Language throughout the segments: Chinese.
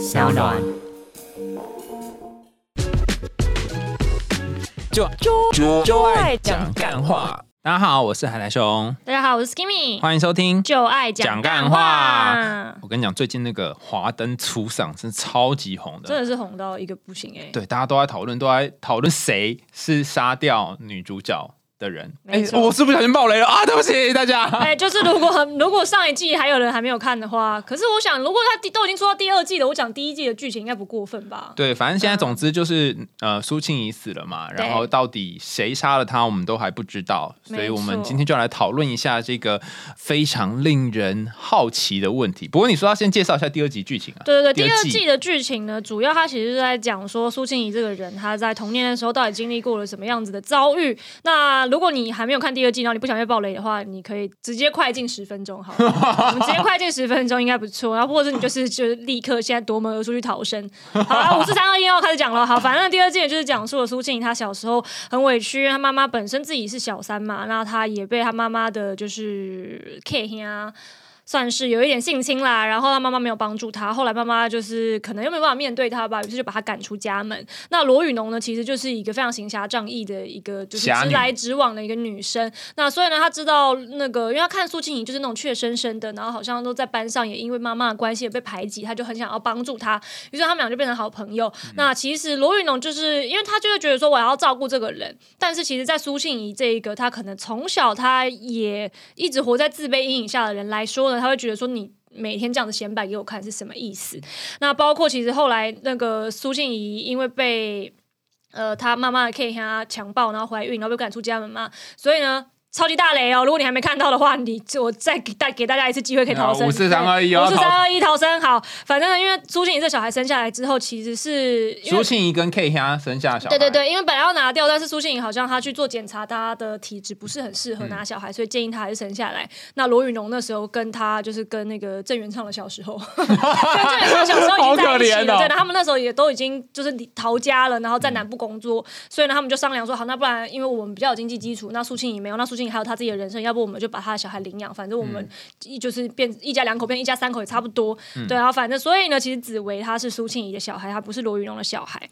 小暖。就就就爱讲干话。大家好，我是海苔熊，大家好，我是 Skimmy，欢迎收听。就爱讲干话。我跟你讲，最近那个华灯初上，真的超级红的，真的是红到一个不行哎。对，大家都在讨论，都在讨论谁是杀掉女主角。的人，哎，我是不小心爆雷了啊！对不起大家。哎，就是如果如果上一季还有人还没有看的话，可是我想，如果他都已经说到第二季了，我讲第一季的剧情应该不过分吧？对，反正现在总之就是呃，苏庆怡死了嘛，然后到底谁杀了他，我们都还不知道，所以我们今天就来讨论一下这个非常令人好奇的问题。不过你说要先介绍一下第二集剧情啊？对对对，第二季的剧情呢，主要他其实是在讲说苏庆怡这个人他在童年的时候到底经历过了什么样子的遭遇。那如果你还没有看第二季，然后你不想被暴雷的话，你可以直接快进十分钟，好，我们直接快进十分钟应该不错。然后或者你就是就是立刻现在夺门而出去逃生。好，五四三二一要开始讲了。好，反正第二季就是讲述了苏庆怡她小时候很委屈，她妈妈本身自己是小三嘛，那她也被她妈妈的就是 K 啊。算是有一点性侵啦，然后他妈妈没有帮助他，后来妈妈就是可能又没办法面对他吧，于是就把他赶出家门。那罗宇农呢，其实就是一个非常行侠仗义的一个，就是直来直往的一个女生。那所以呢，他知道那个，因为他看苏庆怡就是那种怯生生的，然后好像都在班上也因为妈妈的关系也被排挤，他就很想要帮助她，于是他们俩就变成好朋友。那其实罗宇农就是因为他就会觉得说我要照顾这个人，但是其实，在苏庆怡这一个他可能从小他也一直活在自卑阴影下的人来说呢。他会觉得说你每天这样子显摆给我看是什么意思？那包括其实后来那个苏静怡因为被呃她妈妈可以向他强暴，然后怀孕，然后被赶出家门嘛，所以呢。超级大雷哦！如果你还没看到的话，你我再给带给大家一次机会可以逃生。五四三二一，五四三二一逃生。好，反正呢，因为苏庆怡这小孩生下来之后，其实是苏庆怡跟 K 虾生下小孩。对对对，因为本来要拿掉，但是苏庆怡好像她去做检查，她的体质不是很适合拿小孩，所以建议她还是生下来。那罗宇农那时候跟他就是跟那个郑元畅的小时候，跟郑元畅小时候已经在一起了。对，他们那时候也都已经就是逃家了，然后在南部工作，所以呢，他们就商量说，好，那不然因为我们比较有经济基础，那苏庆怡没有，那苏还有他自己的人生。要不我们就把他的小孩领养，反正我们一就是变一家两口变一家三口也差不多，对啊，反正所以呢，其实紫薇他是苏庆怡的小孩，他不是罗云龙的小孩。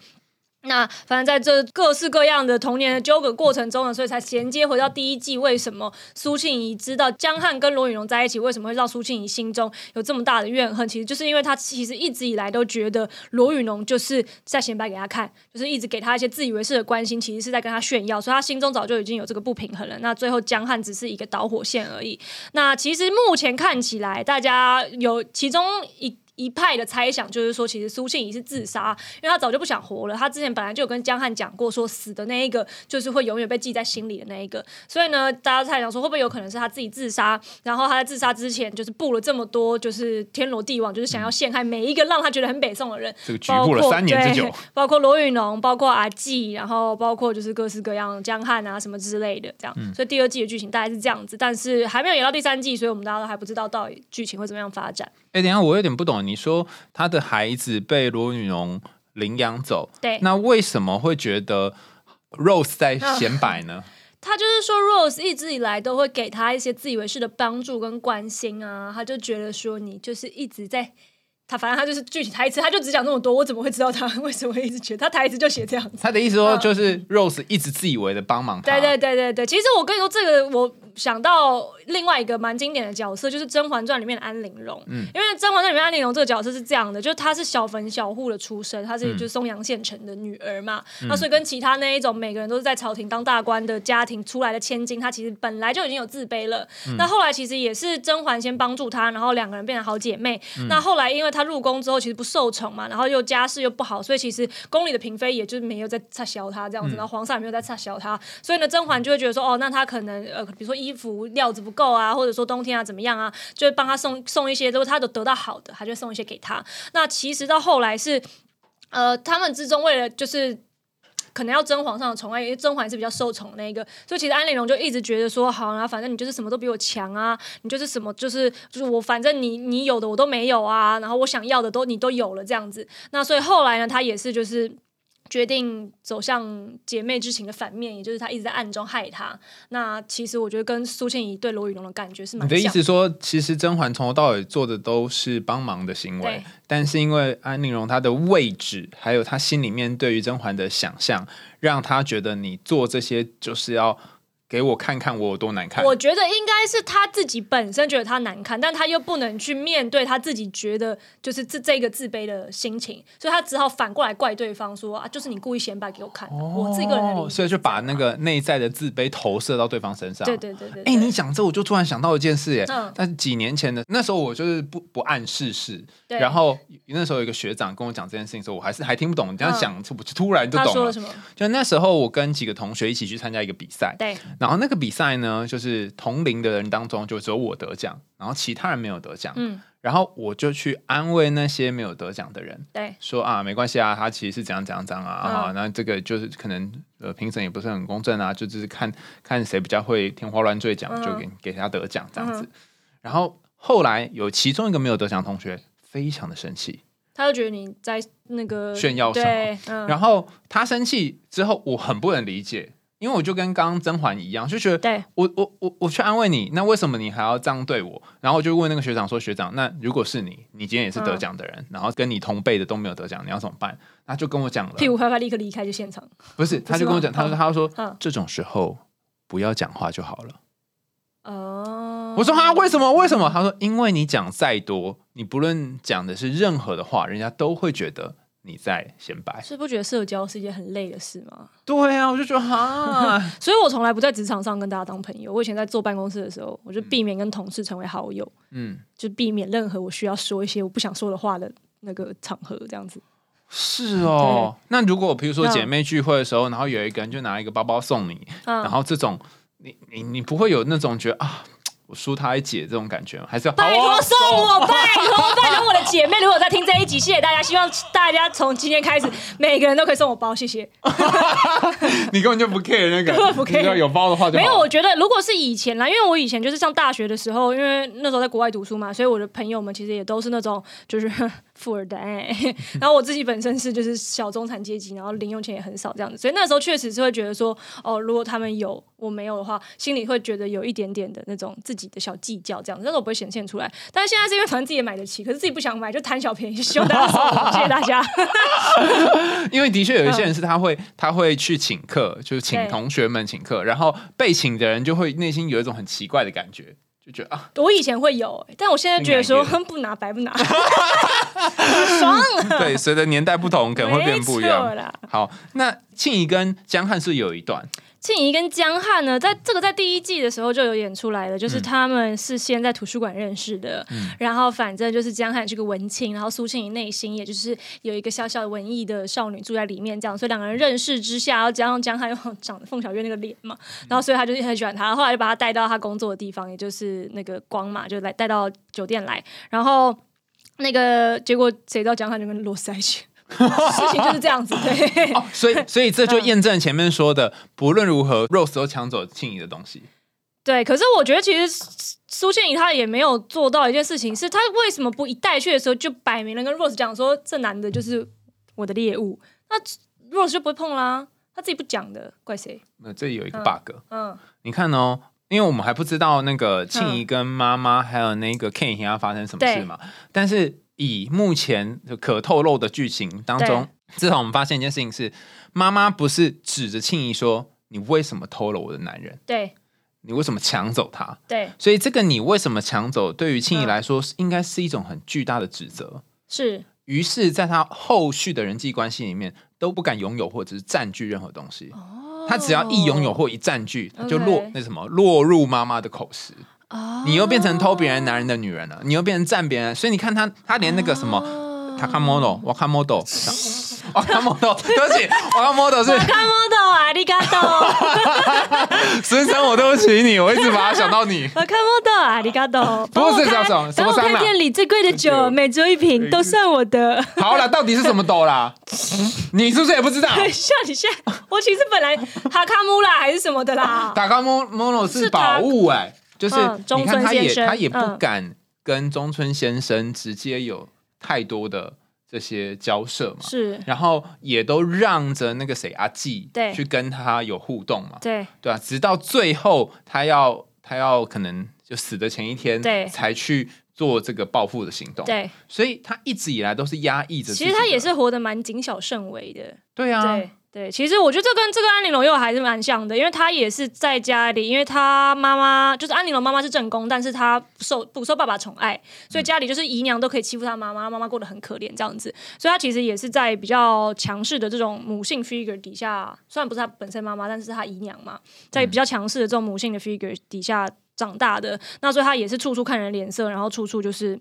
那反正在这各式各样的童年的纠葛过程中呢，所以才衔接回到第一季，为什么苏庆怡知道江汉跟罗宇荣在一起，为什么会让苏庆怡心中有这么大的怨恨？其实就是因为他其实一直以来都觉得罗宇龙就是在显摆给他看，就是一直给他一些自以为是的关心，其实是在跟他炫耀，所以他心中早就已经有这个不平衡了。那最后江汉只是一个导火线而已。那其实目前看起来，大家有其中一。一派的猜想就是说，其实苏庆怡是自杀，因为他早就不想活了。他之前本来就有跟江汉讲过，说死的那一个就是会永远被记在心里的那一个。所以呢，大家猜想说，会不会有可能是他自己自杀？然后他在自杀之前，就是布了这么多，就是天罗地网，就是想要陷害每一个让他觉得很北宋的人。这个局部了三年之久，包括罗宇农，包括阿纪，然后包括就是各式各样江汉啊什么之类的，这样。所以第二季的剧情大概是这样子，但是还没有演到第三季，所以我们大家都还不知道到底剧情会怎么样发展。哎，等下我有点不懂，你说他的孩子被罗宇荣领养走，对，那为什么会觉得 Rose 在显摆呢？他就是说，Rose 一直以来都会给他一些自以为是的帮助跟关心啊，他就觉得说你就是一直在。他反正他就是具体台词，他就只讲那么多，我怎么会知道他 为什么会一直觉得他台词就写这样子？他的意思说就是 Rose 一直自以为的帮忙他。对对对对对，其实我跟你说这个，我想到另外一个蛮经典的角色，就是《甄嬛传》里面的安陵容。嗯，因为《甄嬛传》里面安陵容这个角色是这样的，就是她是小坟小户的出身，她是就是松阳县城的女儿嘛。那所以跟其他那一种每个人都是在朝廷当大官的家庭出来的千金，她其实本来就已经有自卑了。那后来其实也是甄嬛先帮助她，然后两个人变成好姐妹。那后来因为她入宫之后，其实不受宠嘛，然后又家世又不好，所以其实宫里的嫔妃也就是没有在插销她这样子，然后皇上也没有在插销她，所以呢，甄嬛就会觉得说，哦，那她可能呃，比如说衣服料子不够啊，或者说冬天啊怎么样啊，就会帮他送送一些，都他都得到好的，他就送一些给他。那其实到后来是，呃，他们之中为了就是。可能要争皇上的宠爱，因为甄嬛是比较受宠那一个，所以其实安陵容就一直觉得说，好啊，反正你就是什么都比我强啊，你就是什么就是就是我，反正你你有的我都没有啊，然后我想要的都你都有了这样子。那所以后来呢，他也是就是。决定走向姐妹之情的反面，也就是他一直在暗中害他。那其实我觉得跟苏倩怡对罗宇龙的感觉是蛮。你的意思说，其实甄嬛从头到尾做的都是帮忙的行为，但是因为安陵容她的位置，还有她心里面对于甄嬛的想象，让她觉得你做这些就是要。给我看看我有多难看。我觉得应该是他自己本身觉得他难看，但他又不能去面对他自己觉得就是这这个自卑的心情，所以他只好反过来怪对方说啊，就是你故意显摆给我看。我自己个人，所以就把那个内在的自卑投射到对方身上。对对对对。哎，你讲这我就突然想到一件事耶。嗯。但是几年前的那时候我就是不不谙世事，然后那时候有一个学长跟我讲这件事情的时候，我还是还听不懂。你这样想，我就突然就懂了。就那时候我跟几个同学一起去参加一个比赛。对。然后那个比赛呢，就是同龄的人当中，就只有我得奖，然后其他人没有得奖。嗯，然后我就去安慰那些没有得奖的人，对，说啊，没关系啊，他其实是怎样怎样怎样啊，啊，那这个就是可能呃评审也不是很公正啊，就只是看看谁比较会天花乱坠奖，就给给他得奖这样子。然后后来有其中一个没有得奖同学非常的生气，他就觉得你在那个炫耀什么，然后他生气之后，我很不能理解。因为我就跟刚刚甄嬛一样，就觉得我我我我去安慰你，那为什么你还要这样对我？然后我就问那个学长说：“学长，那如果是你，你今天也是得奖的人，然后跟你同辈的都没有得奖，你要怎么办？”他就跟我讲了，屁股拍拍立刻离开就现场。不是，他就跟我讲，他说：“他说这种时候不要讲话就好了。”哦，我说：“啊，为什么？为什么？”他说：“因为你讲再多，你不论讲的是任何的话，人家都会觉得。”你在显摆，是不觉得社交是一件很累的事吗？对啊，我就觉得哈，所以我从来不在职场上跟大家当朋友。我以前在坐办公室的时候，我就避免跟同事成为好友，嗯，就避免任何我需要说一些我不想说的话的那个场合，这样子。是哦，那如果比如说姐妹聚会的时候，然后有一个人就拿一个包包送你，然后这种，你你你不会有那种觉得啊？我输他一姐这种感觉吗？还是要拜托送我，拜托拜托我的姐妹，如果在听这一集，谢谢大家，希望大家从今天开始，每个人都可以送我包，谢谢。你根本就不 care 那个，根本不 care，有包的话就没有。我觉得如果是以前啦，因为我以前就是上大学的时候，因为那时候在国外读书嘛，所以我的朋友们其实也都是那种就是。富二代，然后我自己本身是就是小中产阶级，然后零用钱也很少这样子，所以那时候确实是会觉得说，哦，如果他们有我没有的话，心里会觉得有一点点的那种自己的小计较这样子，但是我不会显现出来。但是现在是因为反正自己也买得起，可是自己不想买，就贪小便宜，希望大家谢谢大家。因为的确有一些人是他会他会去请客，就是请同学们请客，然后被请的人就会内心有一种很奇怪的感觉。就觉得啊，我以前会有，但我现在觉得说不拿白不拿，爽。对，随着年代不同，可能会变不一样。好，那庆怡跟江汉是有一段。庆怡跟江汉呢，在这个在第一季的时候就有演出来了，就是他们是先在图书馆认识的，然后反正就是江汉是个文青，然后苏庆怡内心也就是有一个小小的文艺的少女住在里面，这样，所以两个人认识之下，然后加上江汉又长得凤小月那个脸嘛，然后所以他就很喜欢他，后来就把他带到他工作的地方，也就是那个光嘛，就来带到酒店来，然后那个结果谁知道江汉就跟罗斯在一起。事情就是这样子，对。所以，所以这就验证前面说的，不论如何，Rose 都抢走庆怡的东西。对，可是我觉得其实苏庆怡她也没有做到一件事情，是她为什么不一带去的时候就摆明了跟 Rose 讲说，这男的就是我的猎物，那 Rose 就不会碰啦，他自己不讲的，怪谁？那这里有一个 bug，嗯，你看哦，因为我们还不知道那个庆怡跟妈妈还有那个 Ken 要发生什么事嘛，但是。以目前可透露的剧情当中，至少我们发现一件事情是，妈妈不是指着庆怡说：“你为什么偷了我的男人？”对，你为什么抢走他？对，所以这个你为什么抢走，对于庆怡来说，应该是一种很巨大的指责。是，于是，在他后续的人际关系里面，都不敢拥有或者是占据任何东西。哦，他只要一拥有或一占据，就落那什么落入妈妈的口实。你又变成偷别人男人的女人了，你又变成占别人，所以你看他，他连那个什么，他看 model，我看 model，我看 model，对不起，我看 model 是，我看 model 啊，你看到，孙生，我对不起你，我一直把他想到你，我看 model 啊，你看到，不是这种，等我开店里最贵的酒，每桌一瓶都算我的。好了，到底是什么斗啦？你是不是也不知道？笑你笑，我其实本来哈卡姆啦还是什么的啦，打卡姆 model 是宝物哎。就是你看，他也他也不敢跟中村先生直接有太多的这些交涉嘛，是，然后也都让着那个谁阿纪对去跟他有互动嘛，对对啊，直到最后他要他要可能就死的前一天，对才去做这个报复的行动，对，所以他一直以来都是压抑着。其实他也是活得蛮谨小慎微的。对啊，对对，其实我觉得这跟这个安陵容又还是蛮像的，因为她也是在家里，因为她妈妈就是安陵容妈妈是正宫，但是她不受不受爸爸宠爱，所以家里就是姨娘都可以欺负她妈妈，妈妈过得很可怜这样子，所以她其实也是在比较强势的这种母性 figure 底下，虽然不是她本身妈妈，但是她姨娘嘛，在比较强势的这种母性的 figure 底下长大的，那所以她也是处处看人脸色，然后处处就是。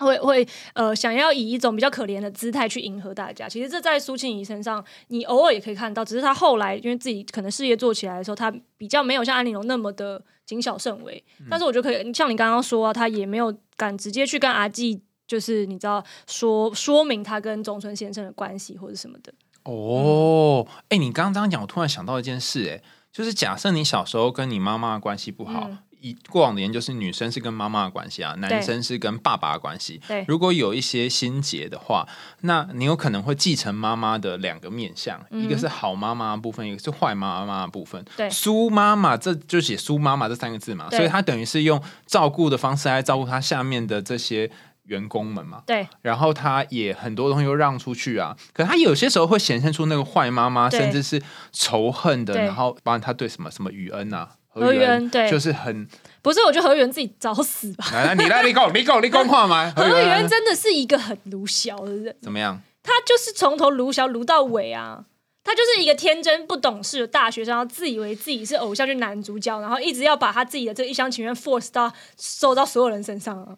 会会呃，想要以一种比较可怜的姿态去迎合大家。其实这在苏庆怡身上，你偶尔也可以看到，只是她后来因为自己可能事业做起来的时候，她比较没有像安陵容那么的谨小慎微。但是我觉得可以，像你刚刚说啊，他也没有敢直接去跟阿纪，就是你知道说说明她跟中村先生的关系或者什么的。哦，哎、你刚刚这样讲，我突然想到一件事、哎，就是假设你小时候跟你妈妈的关系不好。嗯以过往的研究是，女生是跟妈妈的关系啊，男生是跟爸爸的关系。对如果有一些心结的话，那你有可能会继承妈妈的两个面相，嗯一个是好妈妈的部分，一个是坏妈妈的部分。对苏妈妈这就写苏妈妈这三个字嘛，所以她等于是用照顾的方式来照顾她下面的这些员工们嘛。对然后她也很多东西又让出去啊，可她有些时候会显现出那个坏妈妈，甚至是仇恨的，然后包括她对什么什么雨恩啊。何宇恩对就是很不是，我觉得何源自己找死吧。来来，你来，你讲，你讲，你讲话吗？何宇源真的是一个很鲁小的人。怎么样？他就是从头鲁小鲁到尾啊。他就是一个天真不懂事的大学生，然后自以为自己是偶像剧男主角，然后一直要把他自己的这一厢情愿 force 到受到所有人身上啊。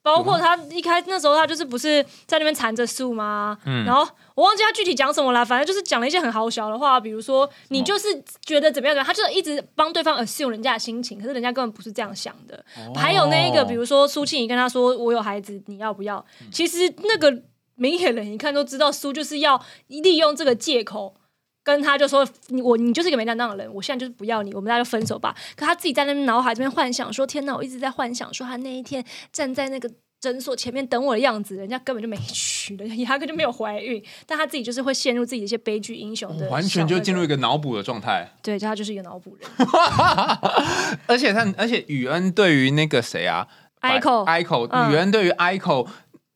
包括他一开那时候，他就是不是在那边缠着树吗？嗯然后我忘记他具体讲什么了，反正就是讲了一些很好笑的话，比如说你就是觉得怎么样怎么样，他就是一直帮对方 assume 人家的心情，可是人家根本不是这样想的。还有那一个，比如说苏庆怡跟他说：“我有孩子，你要不要？”其实那个明眼人一看都知道，苏就是要利用这个借口。跟他就说你我你就是一个没担当的人，我现在就是不要你，我们大家就分手吧。可他自己在那边脑海这边幻想说，天哪，我一直在幻想说他那一天站在那个诊所前面等我的样子，人家根本就没去的，压根就没有怀孕，但他自己就是会陷入自己的一些悲剧英雄的，完全就进入一个脑补的状态。对，就他就是一个脑补人。而且他，而且宇恩对于那个谁啊 Ico Ico，嗯宇恩对于 Ico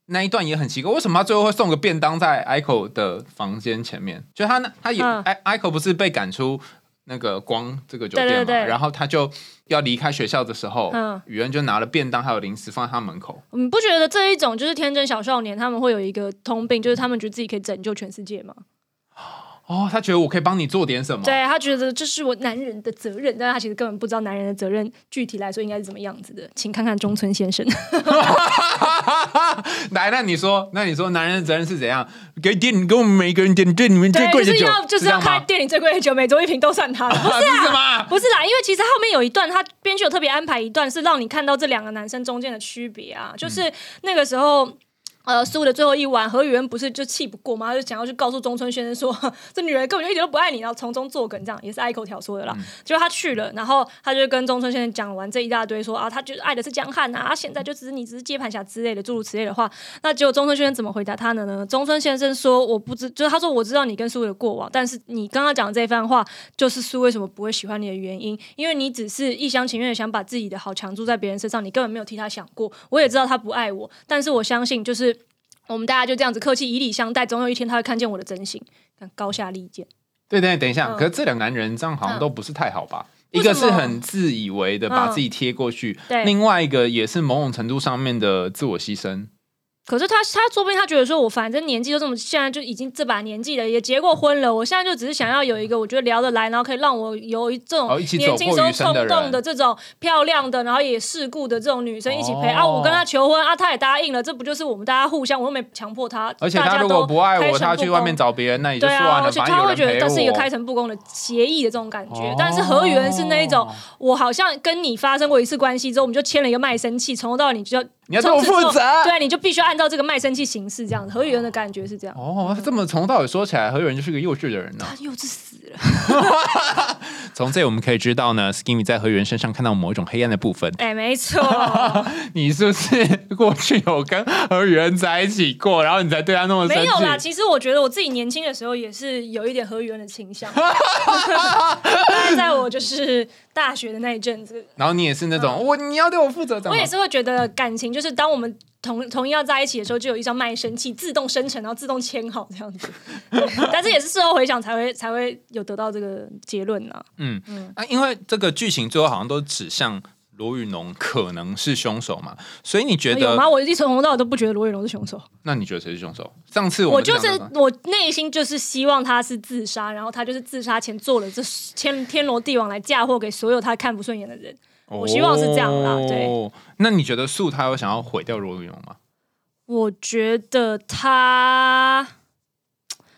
那一段也很奇怪，为什么他最后会送个便当在 Ico 的房间前面？就他那他也 Ico 不是被赶出那个光这个酒店嘛，对对对然后他就要离开学校的时候，嗯宇恩就拿了便当还有零食放在他门口。你不觉得这一种就是天真小少年，他们会有一个通病，就是他们觉得自己可以拯救全世界吗？哦，他觉得我可以帮你做点什么。对他觉得这是我男人的责任，但是他其实根本不知道男人的责任具体来说应该是怎么样子的。请看看中村先生，来，那你说，那你说，男人的责任是怎样？给店，给我们每个人点店里面最对，贵的酒，就是要开店里最贵的酒，每周一瓶都算他的。不是是？不是啦，因为其实后面有一段，他编剧有特别安排一段，是让你看到这两个男生中间的区别啊。就是那个时候，呃，输的最后一晚，何雨恩不是就气不过吗？他就想要去告诉中村先生说，这女人根本就一点都不爱你，然后从中作梗，这样也是爱口挑说的啦。结果他去了，然后他就跟中村先生讲完这一大堆说啊，他就是爱的是江汉啊，啊现在就只是你只是接盘侠之类的诸如此类的话。那结果中村先生怎么回答他的呢？中村先生说，我不知，就是他说我知道你跟苏的过往，但是你刚刚讲的这番话，就是苏为什么不会喜欢你的原因，因为你只是一厢情愿的想把自己的好强注在别人身上，你根本没有替他想过。我也知道他不爱我，但是我相信就是。我们大家就这样子客气以礼相待，总有一天他会看见我的真心，看高下立见。对对，等一下，嗯可是这两个男人这样好像都不是太好吧？为一个是很自以为的把自己贴过去，对另外一个也是某种程度上面的自我牺牲。可是他他说不定他觉得说，我反正年纪都这么，现在就已经这把年纪了，也结过婚了，我现在就只是想要有一个我觉得聊得来，然后可以让我有一这种年轻时候冲动的这种漂亮的，然后也世故的这种女生一起陪、哦啊。我跟他求婚啊，他也答应了，这不就是我们大家互相，我又没强迫他，而且大家他如果都不爱我，他去外面找别人，那也就对啊，算了，而且反正有人他会觉得这是一个开。诚布公的协议的这种感觉。哦但是何源是那一种，我好像跟你发生过一次关系之后，我们就签了一个卖身契，从头到尾你就要你要对我负责，对，你就必须按照这个卖身契形式，这样子。何雨人的感觉是这样。哦，这么从到尾说起来，何雨人就是个幼稚的人呢。他幼稚死了。从这我们可以知道呢，Skimmy 在何雨人身上看到某一种黑暗的部分。哎，没错。你是不是过去有跟何雨人在一起过，然后你才对他那么没有啦？其实我觉得我自己年轻的时候也是有一点何雨人的倾向。在我就是大学的那一阵子，然后你也是那种我你要对我负责，我也是会觉得感情就是当我们同同意要在一起的时候，就有一张卖身契自动生成，然后自动签好这样子。但是也是事后回想才会才会有得到这个结论呢。嗯嗯，啊，因为这个剧情最后好像都指向。罗宇农可能是凶手嘛？所以你觉得有吗？我一从头到尾都不觉得罗宇农是凶手。那你觉得谁是凶手？上次我就是我内心就是希望他是自杀，然后他就是自杀前做了这天天罗地网来嫁祸给所有他看不顺眼的人。我希望是这样啦。对，那你觉得素他有想要毁掉罗云龙吗？我觉得他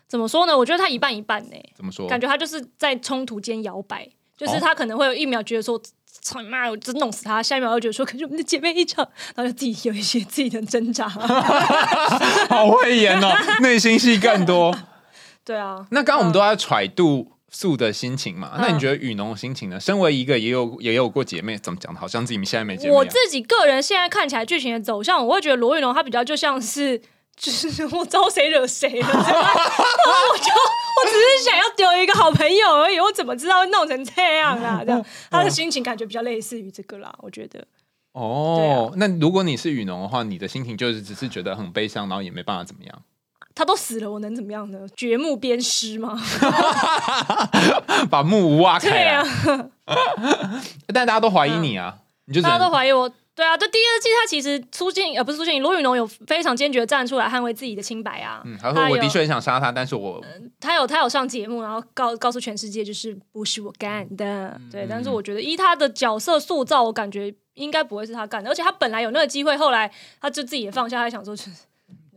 怎么说呢？我觉得他一半一半呢。怎么说？感觉他就是在冲突间摇摆，就是他可能会有一秒觉得说。操你妈！我真弄死他。下一秒又觉得说，可是我们的姐妹一场，然后就自己有一些自己的挣扎。好会演哦，内心戏更多。对啊。那刚刚我们都在揣度素的心情嘛？那你觉得雨农的心情呢？身为一个也有也有过姐妹，怎么讲的？好像自己现在没姐妹。我自己个人现在看起来剧情的走向，我会觉得罗雨农他比较就像是。就是 我招谁惹谁了？我就我只是想要丢一个好朋友而已，我怎么知道会弄成这样啊？这样 他的心情感觉比较类似于这个啦，我觉得。哦，那如果你是雨农的话，你的心情就是只是觉得很悲伤，然后也没办法怎么样。他都死了，我能怎么样呢？掘墓鞭尸吗？把墓挖开啊！但大家都怀疑你啊，你就大家都怀疑我。对啊，这第二季他其实苏静呃不是苏静罗宇农有非常坚决站出来捍卫自己的清白啊。嗯，他说我的确很想杀他，但是我他有他有上节目，然后告告诉全世界就是不是我干的。对，但是我觉得依他的角色塑造，我感觉应该不会是他干的，而且他本来有那个机会，后来他就自己也放下，他想说。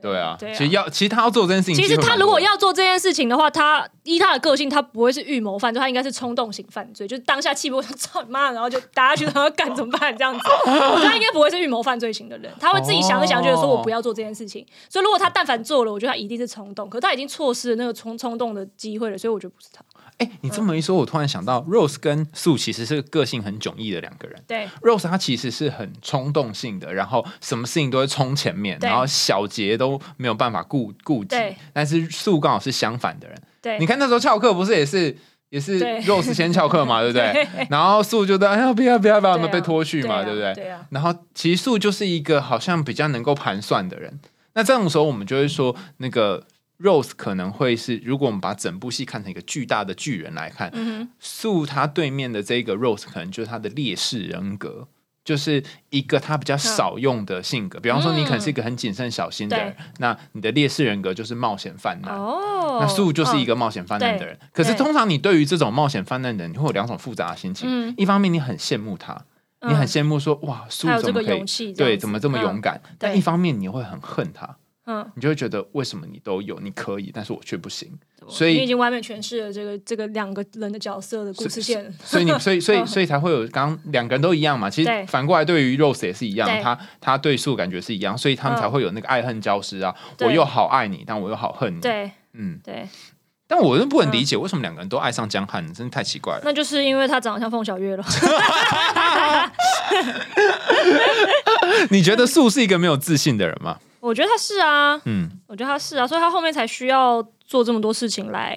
对啊，其实要其实他要做这件事情，其实他如果要做这件事情的话，他依他的个性，他不会是预谋犯罪，他应该是冲动型犯罪，就是当下气不操你妈，然后就打下去，然后干怎么办这样子？他应该不会是预谋犯罪型的人，他会自己想一想，觉得说我不要做这件事情。所以如果他但凡做了，我觉得他一定是冲动，可他已经错失了那个冲冲动的机会了，所以我觉得不是他。哎，你这么一说，我突然想到，Rose 跟素其实是个性很迥异的两个人。对，Rose 她其实是很冲动性的，然后什么事情都会冲前面，然后小节都没有办法顾顾及。但是素刚好是相反的人。对，你看那时候翘课不是也是也是 Rose 先翘课嘛，对不对？然后素就在哎呀不要不要不要，被拖去嘛，对不对？对啊。然后其实素就是一个好像比较能够盘算的人。那这种时候，我们就会说那个。Rose 可能会是，如果我们把整部戏看成一个巨大的巨人来看，素他对面的这个 Rose 可能就是他的劣势人格，就是一个他比较少用的性格。比方说，你可能是一个很谨慎小心的人，那你的劣势人格就是冒险犯难。哦，那素就是一个冒险犯难的人。可是通常你对于这种冒险犯难的人，你会有两种复杂的心情。一方面你很羡慕他，你很羡慕说哇，素怎么可以对怎么这么勇敢？但一方面你会很恨他。嗯，你就会觉得为什么你都有，你可以，但是我却不行。所以你已经完美诠释了这个这个两个人的角色的故事线。所以你，所以，所以，所以才会有刚两个人都一样嘛。其实反过来，对于 Rose 也是一样，他他对树感觉是一样，所以他们才会有那个爱恨交织啊。我又好爱你，但我又好恨你。对，嗯，对。但我又不能理解为什么两个人都爱上江汉，真的太奇怪了。那就是因为他长得像凤小岳了。你觉得素是一个没有自信的人吗？我觉得他是啊，嗯，我觉得他是啊，所以他后面才需要做这么多事情来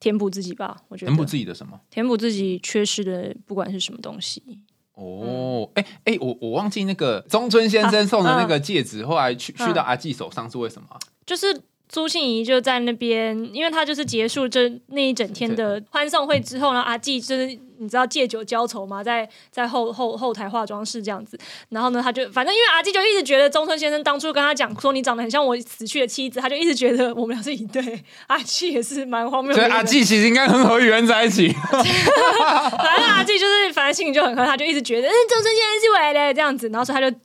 填补自己吧。我觉得填补自己的什么？填补自己缺失的，不管是什么东西。哦，哎哎，我我忘记那个中村先生送的那个戒指，后来去去到阿纪手上是为什么？就是朱庆怡就在那边，因为他就是结束这那一整天的欢送会之后呢，阿纪就是。你知道借酒浇愁吗？在在后后后台化妆室这样子，然后呢，他就反正因为阿纪就一直觉得中村先生当初跟他讲说你长得很像我死去的妻子，他就一直觉得我们俩是一对。阿纪也是蛮荒谬，所以阿纪其实应该很和雨人在一起。反正阿纪就是反正心里就很恨，他就一直觉得嗯，中村先生是我的这样子，然后所以他就。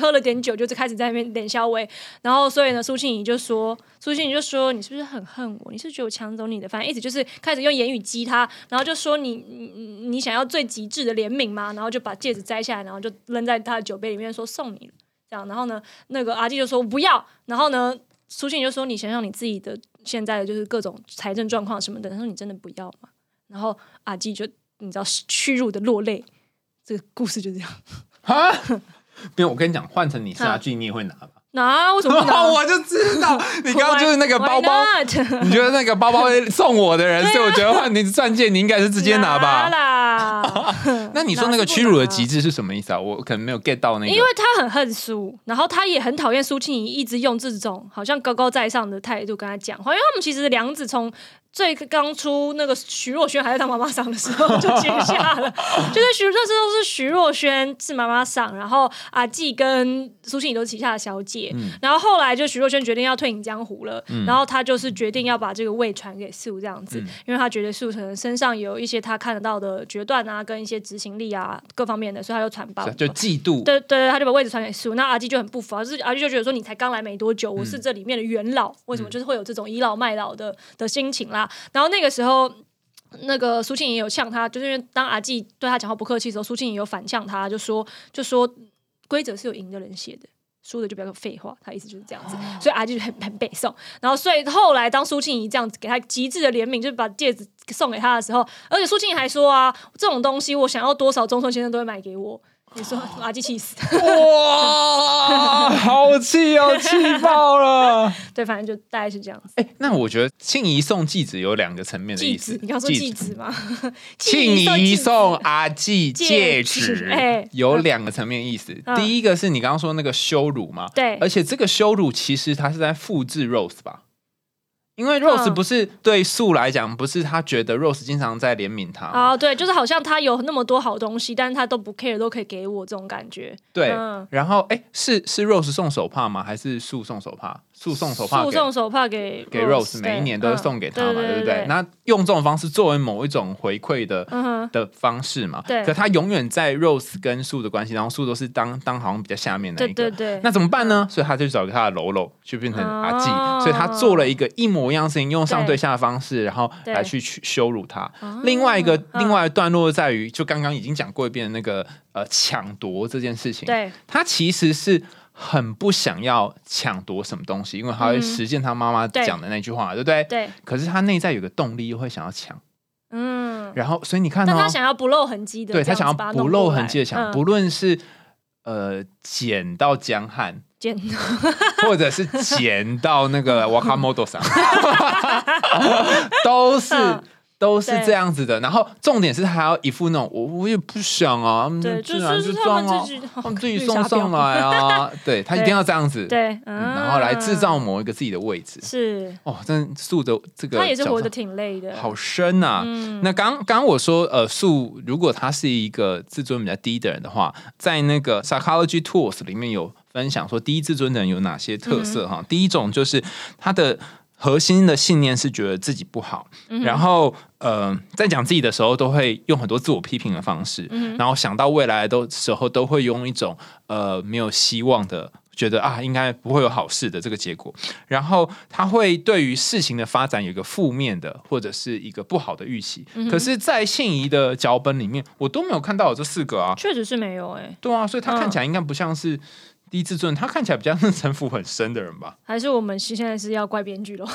喝了点酒，就是开始在那边脸笑微，然后所以呢，苏庆怡就说：“苏庆怡就说你是不是很恨我？你是觉得我抢走你的？反正一直就是开始用言语激他，然后就说你你你想要最极致的怜悯吗？然后就把戒指摘下来，然后就扔在他的酒杯里面，说送你这样，然后呢，那个阿纪就说不要，然后呢，苏庆就说你想想你自己的现在的就是各种财政状况什么的，他说你真的不要吗？然后阿纪就你知道屈辱的落泪，这个故事就这样啊。没有，我跟你讲，换成你是阿纪，你也会拿吧？拿？为什么不拿？我就知道 你刚刚就是那个包包，你觉得那个包包送我的人，所以我觉得换你钻戒，你应该是直接拿吧？那你说那个屈辱的极致是什么意思啊？我可能没有 get 到那个，因为他很恨苏，然后他也很讨厌苏庆怡，一直用这种好像高高在上的态度跟他讲话，因为他们其实梁子从。最刚出那个徐若瑄还在当妈妈桑的时候 就接下了，就是徐那时候是徐若瑄是妈妈桑，然后阿纪跟苏庆怡都是旗下的小姐，然后后来就徐若瑄决定要退隐江湖了，然后她就是决定要把这个位传给素这样子，因为她觉得素可能身上有一些她看得到的决断啊，跟一些执行力啊各方面的，所以她就传包，就嫉妒，对对，她就把位置传给素，那阿纪就很不服，就是阿纪就觉得说你才刚来没多久，我是这里面的元老，为什么就是会有这种倚老卖老的的心情啦？然后那个时候，那个苏庆怡有呛他，就是因为当阿纪对他讲话不客气的时候，苏庆怡有反呛他，就说就说规则是有赢的人写的，输的就不要说废话。他意思就是这样子，所以阿纪就很很背诵。然后所以后来当苏庆怡这样子给他极致的怜悯，就是把戒指送给他的时候，而且苏庆怡还说啊，这种东西我想要多少，中村先生都会买给我。你说垃圾气死！哇，好气哦，气爆了！对，反正就大概是这样子。哎，那我觉得庆怡送继子有两个层面的意思。你刚说继子吗？庆怡送阿纪戒指，有两个层面意思。第一个是你刚刚说那个羞辱嘛？对，而且这个羞辱其实它是在复制 Rose 吧？因为 Rose 不是对素来讲，不是他觉得 Rose 经常在怜悯他啊，对，就是好像他有那么多好东西，但是他都不 care，都可以给我这种感觉。对，然后哎，是是 Rose 送手帕吗？还是素送手帕？诉讼手帕，诉送手帕给给 Rose，每一年都会送给他嘛，对不对？那用这种方式作为某一种回馈的的方式嘛。对。可他永远在 Rose 跟树的关系，然后树都是当当好像比较下面的一个。对对对。那怎么办呢？所以他就找他的喽喽，去变成阿纪。所以他做了一个一模一样事情，用上对下的方式，然后来去去羞辱他。另外一个另外段落在于，就刚刚已经讲过一遍的那个呃抢夺这件事情。对。他其实是。很不想要抢夺什么东西，因为他会实现他妈妈讲的那句话，对不对？对。可是他内在有个动力，又会想要抢。嗯。然后，所以你看，但他想要不露痕迹的，对他想要不露痕迹的抢，不论是呃捡到江汉，捡，或者是捡到那个瓦卡莫多上，都是。都是这样子的，然后重点是还要一副那种我我也不想啊，自然就装啊，他们自己送上来啊，对他一定要这样子，对，然后来制造某一个自己的位置，是哦，真素的这个他也是活得挺累的，好深呐。那刚刚我说呃素，如果他是一个自尊比较低的人的话，在那个 psychology tools 里面有分享说低自尊的人有哪些特色哈？第一种就是他的。核心的信念是觉得自己不好，然后呃，在讲自己的时候都会用很多自我批评的方式，然后想到未来的时候都会用一种呃没有希望的，觉得啊应该不会有好事的这个结果，然后他会对于事情的发展有一个负面的或者是一个不好的预期。可是，在信宜的脚本里面，我都没有看到有这四个啊，确实是没有哎，对啊，所以他看起来应该不像是。低自尊，他看起来比较是城府很深的人吧？还是我们现在是要怪编剧喽？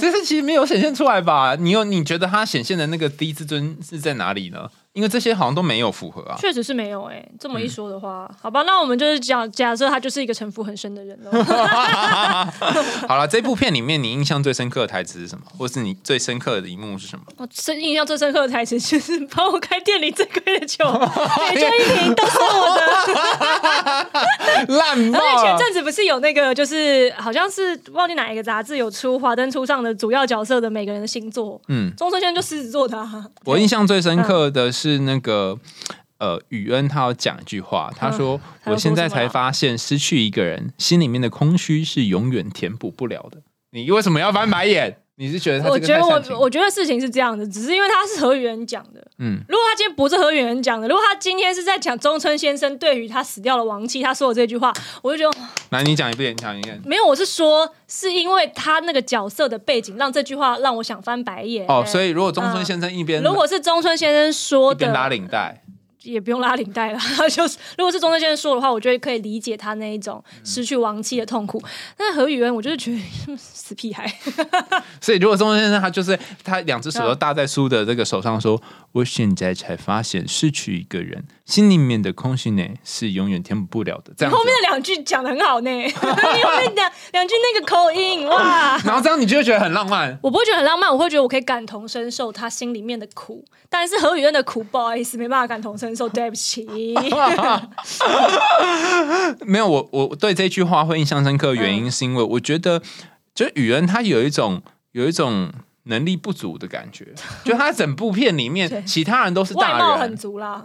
其实其实没有显现出来吧？你有你觉得他显现的那个低自尊是在哪里呢？因为这些好像都没有符合啊，确实是没有哎。这么一说的话，好吧，那我们就是讲假设他就是一个城府很深的人喽。好了，这部片里面你印象最深刻的台词是什么？或是你最深刻的一幕是什么？我深印象最深刻的台词就是 帮我开店里最贵的酒，每这一瓶都是我的。烂爆！而且前阵子不是有那个，就是好像是忘记哪一个杂志有出华灯初上的主要角色的每个人的星座。嗯，中村先生就狮子座的。我印象最深刻的是。那个呃，宇恩他有讲一句话，他说：“我现在才发现，失去一个人，心里面的空虚是永远填补不了的。”你为什么要翻白眼？你是觉得？我觉得我我觉得事情是这样的，只是因为他是何雨恩讲的。嗯，如果他今天不是何雨恩讲的，如果他今天是在讲中村先生对于他死掉的亡妻他说的这句话，我就觉得，来你讲一遍，讲一遍。没有，我是说，是因为他那个角色的背景让这句话让我想翻白眼。哦，所以如果中村先生一边，如果是中村先生说的，拉领带。也不用拉领带了。就是如果是中正先生说的话，我觉得可以理解他那一种失去亡妻的痛苦。但是何宇恩，我就是觉得死屁孩。所以如果中正先生他就是他两只手都搭在书的这个手上，说我现在才发现失去一个人，心里面的空虚呢是永远填补不了的。这样后面的两句讲的很好呢，后面两两句那个口音哇，然后这样你就会觉得很浪漫。我不会觉得很浪漫，我会觉得我可以感同身受他心里面的苦。但是何雨恩的苦，不好意思，没办法感同身受，对不起。没有，我我对这句话会印象深刻的，原因是因为我觉得，就雨恩他有一种有一种能力不足的感觉，就他整部片里面，其他人都是大人，很足啦。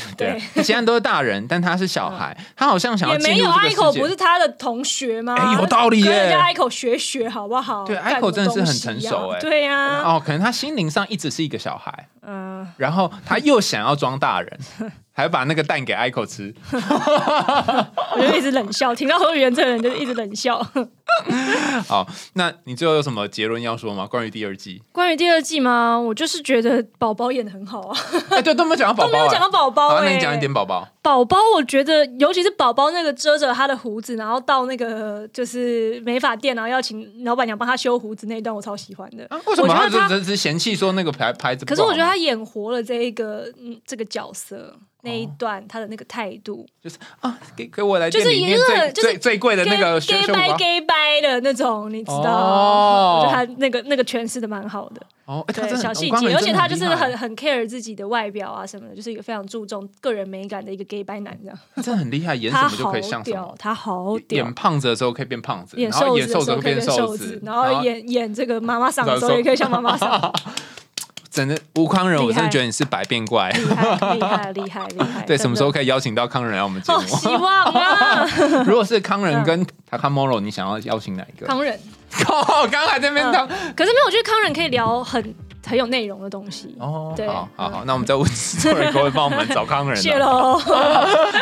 对，其他人都是大人，但他是小孩，他好像想要进入这个世界。不是他的同学吗？哎，有道理耶，人家艾口学学好不好？对，艾口真的是很成熟哎。对呀，哦，可能他心灵上一直是一个小孩，嗯，然后他又想要装大人。还把那个蛋给 Ico 吃，我就一直冷笑。听到何宇这个人就一直冷笑。好，那你最后有什么结论要说吗？关于第二季？关于第二季吗？我就是觉得宝宝演的很好啊。哎，对，都没有讲到宝宝，都没有讲到宝宝。那你讲一点宝宝。宝宝，我觉得尤其是宝宝那个遮着他的胡子，然后到那个就是美发店，然后要请老板娘帮他修胡子那一段，我超喜欢的。为什么他只是嫌弃说那个牌牌子？可是我觉得他演活了这一个嗯这个角色。那一段他的那个态度，就是啊，给给我来，就是一个最最贵的那个 gay 掰 gay 掰的那种，你知道？哦，我觉得他那个那个诠释的蛮好的。哦，对，小细节，而且他就是很很 care 自己的外表啊什么的，就是一个非常注重个人美感的一个 gay 掰男这样。真的很厉害，演什么就可以像什么。他好屌，演胖子的时候可以变胖子，演瘦子的时候可以变瘦子，然后演演这个妈妈嗓的时候也可以像妈妈嗓。真的吴康仁，我真的觉得你是百变怪，厉害厉害厉害厉害！对，什么时候可以邀请到康仁来我们节目？希望啊！如果是康仁跟塔卡莫罗，你想要邀请哪一个？康仁。靠，刚才这边当，可是没有，我觉得康仁可以聊很很有内容的东西。哦，对，好好好，那我们再问做人各位帮我们找康仁。谢喽。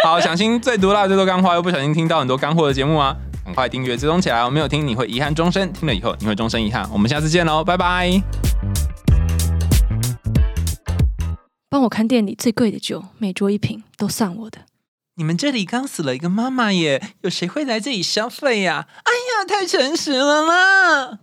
好，想听最毒辣最多干货，又不小心听到很多干货的节目啊！赶快订阅追踪起来，没有听你会遗憾终身，听了以后你会终身遗憾。我们下次见喽，拜拜。帮我看店里最贵的酒，每桌一瓶，都算我的。你们这里刚死了一个妈妈耶，有谁会来这里消费呀？哎呀，太诚实了啦！